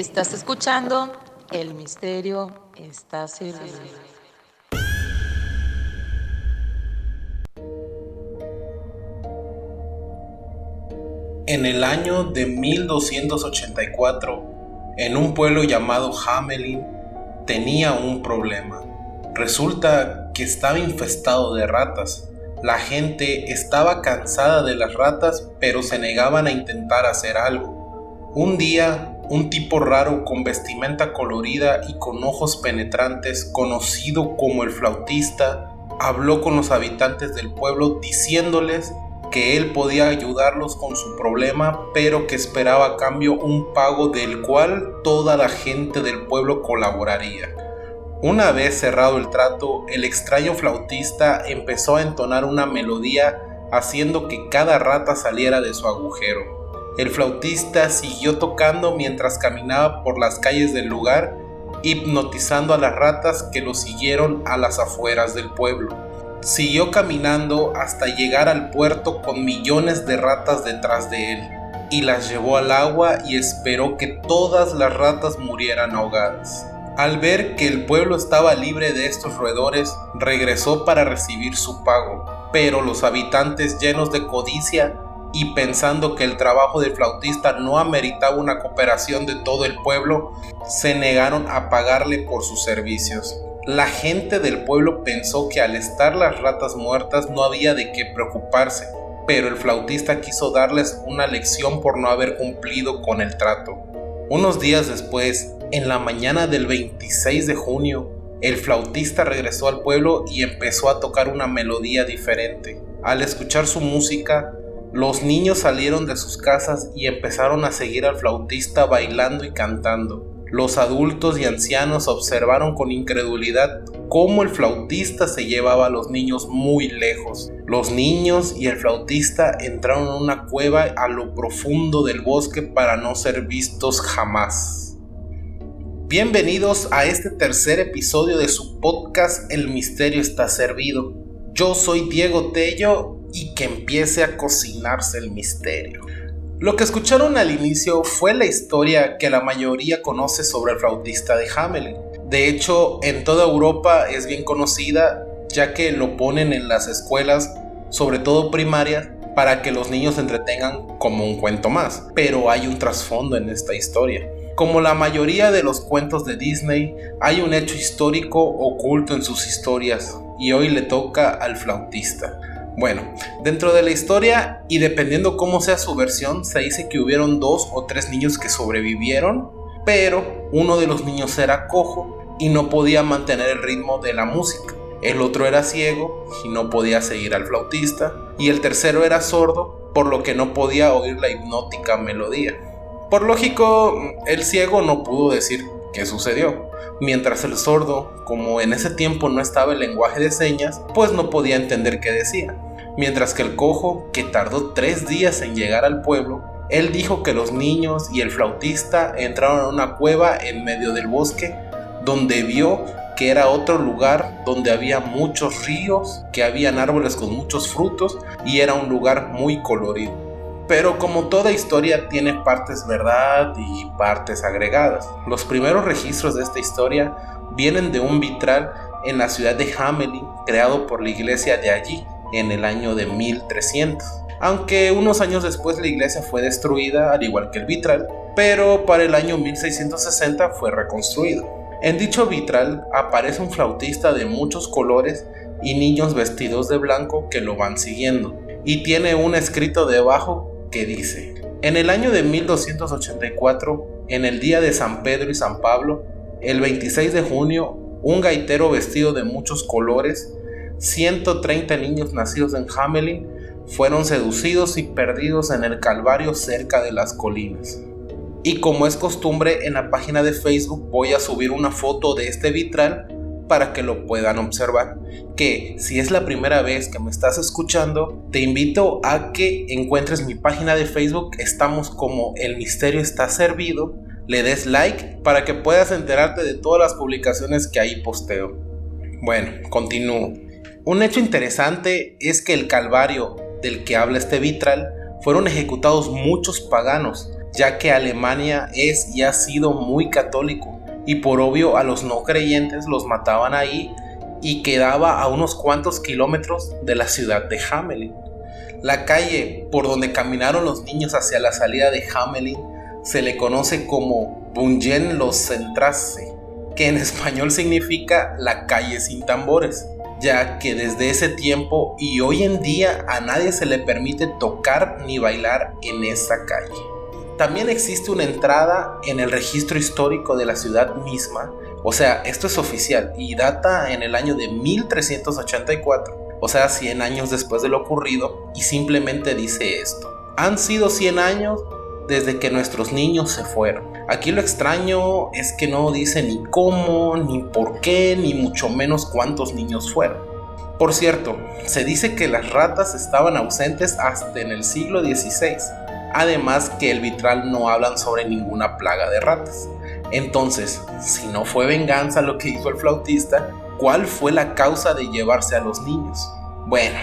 Estás escuchando El misterio está servido. En el año de 1284, en un pueblo llamado Hamelin, tenía un problema. Resulta que estaba infestado de ratas. La gente estaba cansada de las ratas, pero se negaban a intentar hacer algo. Un día, un tipo raro con vestimenta colorida y con ojos penetrantes, conocido como el flautista, habló con los habitantes del pueblo diciéndoles que él podía ayudarlos con su problema, pero que esperaba a cambio un pago del cual toda la gente del pueblo colaboraría. Una vez cerrado el trato, el extraño flautista empezó a entonar una melodía haciendo que cada rata saliera de su agujero. El flautista siguió tocando mientras caminaba por las calles del lugar, hipnotizando a las ratas que lo siguieron a las afueras del pueblo. Siguió caminando hasta llegar al puerto con millones de ratas detrás de él, y las llevó al agua y esperó que todas las ratas murieran ahogadas. Al ver que el pueblo estaba libre de estos roedores, regresó para recibir su pago, pero los habitantes llenos de codicia y pensando que el trabajo del flautista no ameritaba una cooperación de todo el pueblo, se negaron a pagarle por sus servicios. La gente del pueblo pensó que al estar las ratas muertas no había de qué preocuparse, pero el flautista quiso darles una lección por no haber cumplido con el trato. Unos días después, en la mañana del 26 de junio, el flautista regresó al pueblo y empezó a tocar una melodía diferente. Al escuchar su música, los niños salieron de sus casas y empezaron a seguir al flautista bailando y cantando. Los adultos y ancianos observaron con incredulidad cómo el flautista se llevaba a los niños muy lejos. Los niños y el flautista entraron en una cueva a lo profundo del bosque para no ser vistos jamás. Bienvenidos a este tercer episodio de su podcast El misterio está servido. Yo soy Diego Tello y que empiece a cocinarse el misterio. Lo que escucharon al inicio fue la historia que la mayoría conoce sobre el flautista de Hamelin. De hecho, en toda Europa es bien conocida ya que lo ponen en las escuelas, sobre todo primarias, para que los niños se entretengan como un cuento más. Pero hay un trasfondo en esta historia. Como la mayoría de los cuentos de Disney, hay un hecho histórico oculto en sus historias y hoy le toca al flautista. Bueno, dentro de la historia y dependiendo cómo sea su versión, se dice que hubieron dos o tres niños que sobrevivieron, pero uno de los niños era cojo y no podía mantener el ritmo de la música. El otro era ciego y no podía seguir al flautista. Y el tercero era sordo, por lo que no podía oír la hipnótica melodía. Por lógico, el ciego no pudo decir qué sucedió, mientras el sordo, como en ese tiempo no estaba el lenguaje de señas, pues no podía entender qué decía. Mientras que el cojo, que tardó tres días en llegar al pueblo, él dijo que los niños y el flautista entraron a una cueva en medio del bosque, donde vio que era otro lugar donde había muchos ríos, que habían árboles con muchos frutos y era un lugar muy colorido. Pero como toda historia tiene partes verdad y partes agregadas. Los primeros registros de esta historia vienen de un vitral en la ciudad de Hamelin creado por la iglesia de allí en el año de 1300. Aunque unos años después la iglesia fue destruida al igual que el vitral, pero para el año 1660 fue reconstruido. En dicho vitral aparece un flautista de muchos colores y niños vestidos de blanco que lo van siguiendo. Y tiene un escrito debajo que dice, en el año de 1284, en el día de San Pedro y San Pablo, el 26 de junio, un gaitero vestido de muchos colores 130 niños nacidos en Hamelin fueron seducidos y perdidos en el Calvario cerca de las colinas. Y como es costumbre, en la página de Facebook voy a subir una foto de este vitral para que lo puedan observar. Que si es la primera vez que me estás escuchando, te invito a que encuentres mi página de Facebook. Estamos como El Misterio está servido. Le des like para que puedas enterarte de todas las publicaciones que ahí posteo. Bueno, continúo. Un hecho interesante es que el Calvario del que habla este vitral fueron ejecutados muchos paganos ya que Alemania es y ha sido muy católico y por obvio a los no creyentes los mataban ahí y quedaba a unos cuantos kilómetros de la ciudad de Hamelin. La calle por donde caminaron los niños hacia la salida de Hamelin se le conoce como Bungen los Centrace, que en español significa la calle sin tambores, ya que desde ese tiempo y hoy en día a nadie se le permite tocar ni bailar en esa calle. También existe una entrada en el registro histórico de la ciudad misma, o sea, esto es oficial y data en el año de 1384, o sea, 100 años después de lo ocurrido, y simplemente dice esto. Han sido 100 años desde que nuestros niños se fueron. Aquí lo extraño es que no dice ni cómo, ni por qué, ni mucho menos cuántos niños fueron. Por cierto, se dice que las ratas estaban ausentes hasta en el siglo XVI, además que el vitral no hablan sobre ninguna plaga de ratas. Entonces, si no fue venganza lo que hizo el flautista, ¿cuál fue la causa de llevarse a los niños? Bueno,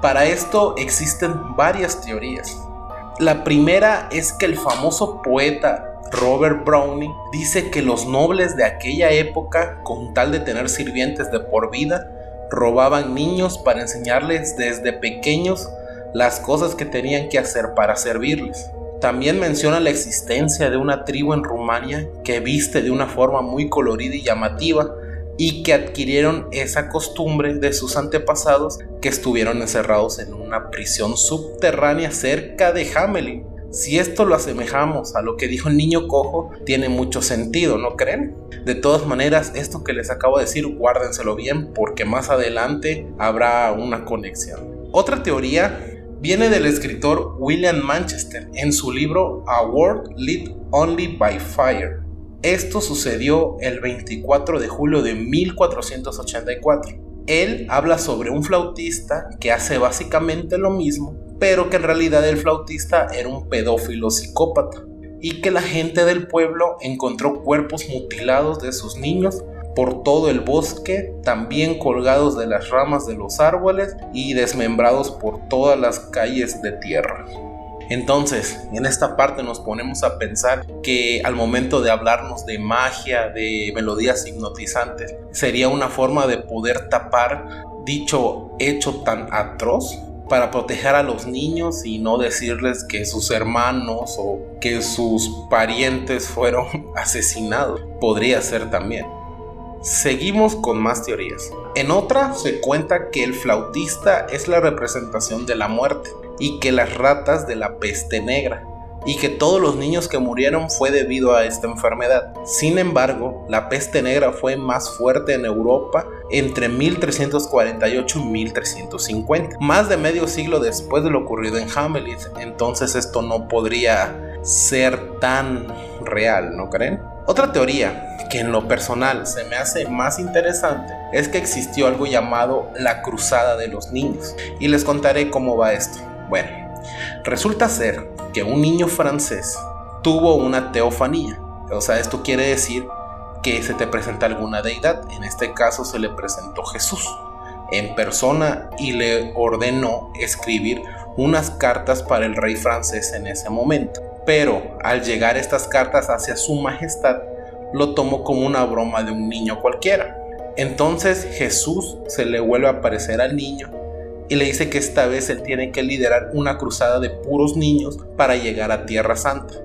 para esto existen varias teorías. La primera es que el famoso poeta Robert Browning dice que los nobles de aquella época, con tal de tener sirvientes de por vida, robaban niños para enseñarles desde pequeños las cosas que tenían que hacer para servirles. También menciona la existencia de una tribu en Rumania que viste de una forma muy colorida y llamativa y que adquirieron esa costumbre de sus antepasados que estuvieron encerrados en una prisión subterránea cerca de Hamelin. Si esto lo asemejamos a lo que dijo el niño cojo, tiene mucho sentido, ¿no creen? De todas maneras, esto que les acabo de decir, guárdenselo bien porque más adelante habrá una conexión. Otra teoría viene del escritor William Manchester en su libro A World Lit Only by Fire. Esto sucedió el 24 de julio de 1484. Él habla sobre un flautista que hace básicamente lo mismo, pero que en realidad el flautista era un pedófilo psicópata y que la gente del pueblo encontró cuerpos mutilados de sus niños por todo el bosque, también colgados de las ramas de los árboles y desmembrados por todas las calles de tierra. Entonces, en esta parte nos ponemos a pensar que al momento de hablarnos de magia, de melodías hipnotizantes, sería una forma de poder tapar dicho hecho tan atroz para proteger a los niños y no decirles que sus hermanos o que sus parientes fueron asesinados. Podría ser también. Seguimos con más teorías. En otra se cuenta que el flautista es la representación de la muerte y que las ratas de la peste negra y que todos los niños que murieron fue debido a esta enfermedad. Sin embargo, la peste negra fue más fuerte en Europa entre 1348 y 1350, más de medio siglo después de lo ocurrido en Hamelin, entonces esto no podría ser tan real, ¿no creen? Otra teoría que en lo personal se me hace más interesante es que existió algo llamado la Cruzada de los Niños y les contaré cómo va esto. Bueno, resulta ser que un niño francés tuvo una teofanía, o sea, esto quiere decir que se te presenta alguna deidad, en este caso se le presentó Jesús en persona y le ordenó escribir unas cartas para el rey francés en ese momento. Pero al llegar estas cartas hacia su majestad, lo tomó como una broma de un niño cualquiera. Entonces Jesús se le vuelve a aparecer al niño y le dice que esta vez él tiene que liderar una cruzada de puros niños para llegar a Tierra Santa.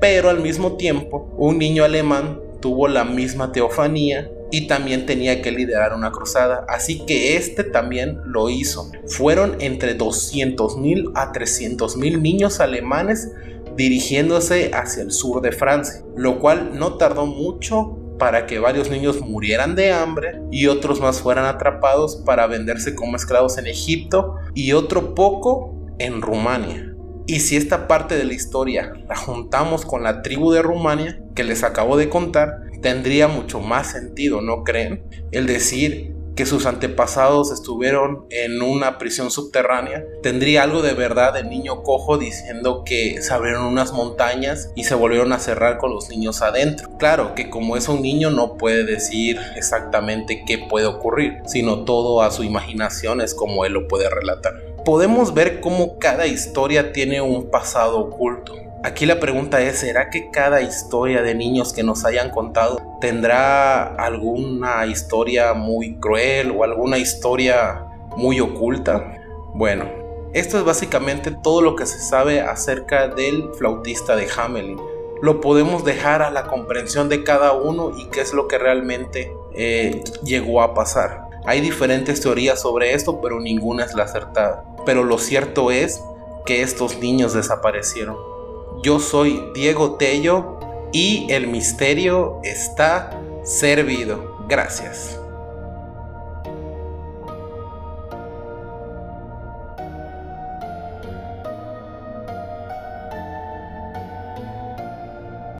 Pero al mismo tiempo, un niño alemán tuvo la misma teofanía y también tenía que liderar una cruzada, así que este también lo hizo. Fueron entre 200.000 a 300.000 niños alemanes dirigiéndose hacia el sur de Francia, lo cual no tardó mucho para que varios niños murieran de hambre y otros más fueran atrapados para venderse como esclavos en Egipto y otro poco en Rumania. Y si esta parte de la historia la juntamos con la tribu de Rumania que les acabo de contar, tendría mucho más sentido, ¿no creen? El decir que sus antepasados estuvieron en una prisión subterránea, tendría algo de verdad el niño cojo diciendo que se abrieron unas montañas y se volvieron a cerrar con los niños adentro. Claro que como es un niño no puede decir exactamente qué puede ocurrir, sino todo a su imaginación es como él lo puede relatar. Podemos ver cómo cada historia tiene un pasado oculto Aquí la pregunta es, ¿será que cada historia de niños que nos hayan contado tendrá alguna historia muy cruel o alguna historia muy oculta? Bueno, esto es básicamente todo lo que se sabe acerca del flautista de Hamelin. Lo podemos dejar a la comprensión de cada uno y qué es lo que realmente eh, llegó a pasar. Hay diferentes teorías sobre esto, pero ninguna es la acertada. Pero lo cierto es que estos niños desaparecieron. Yo soy Diego Tello y el misterio está servido. Gracias.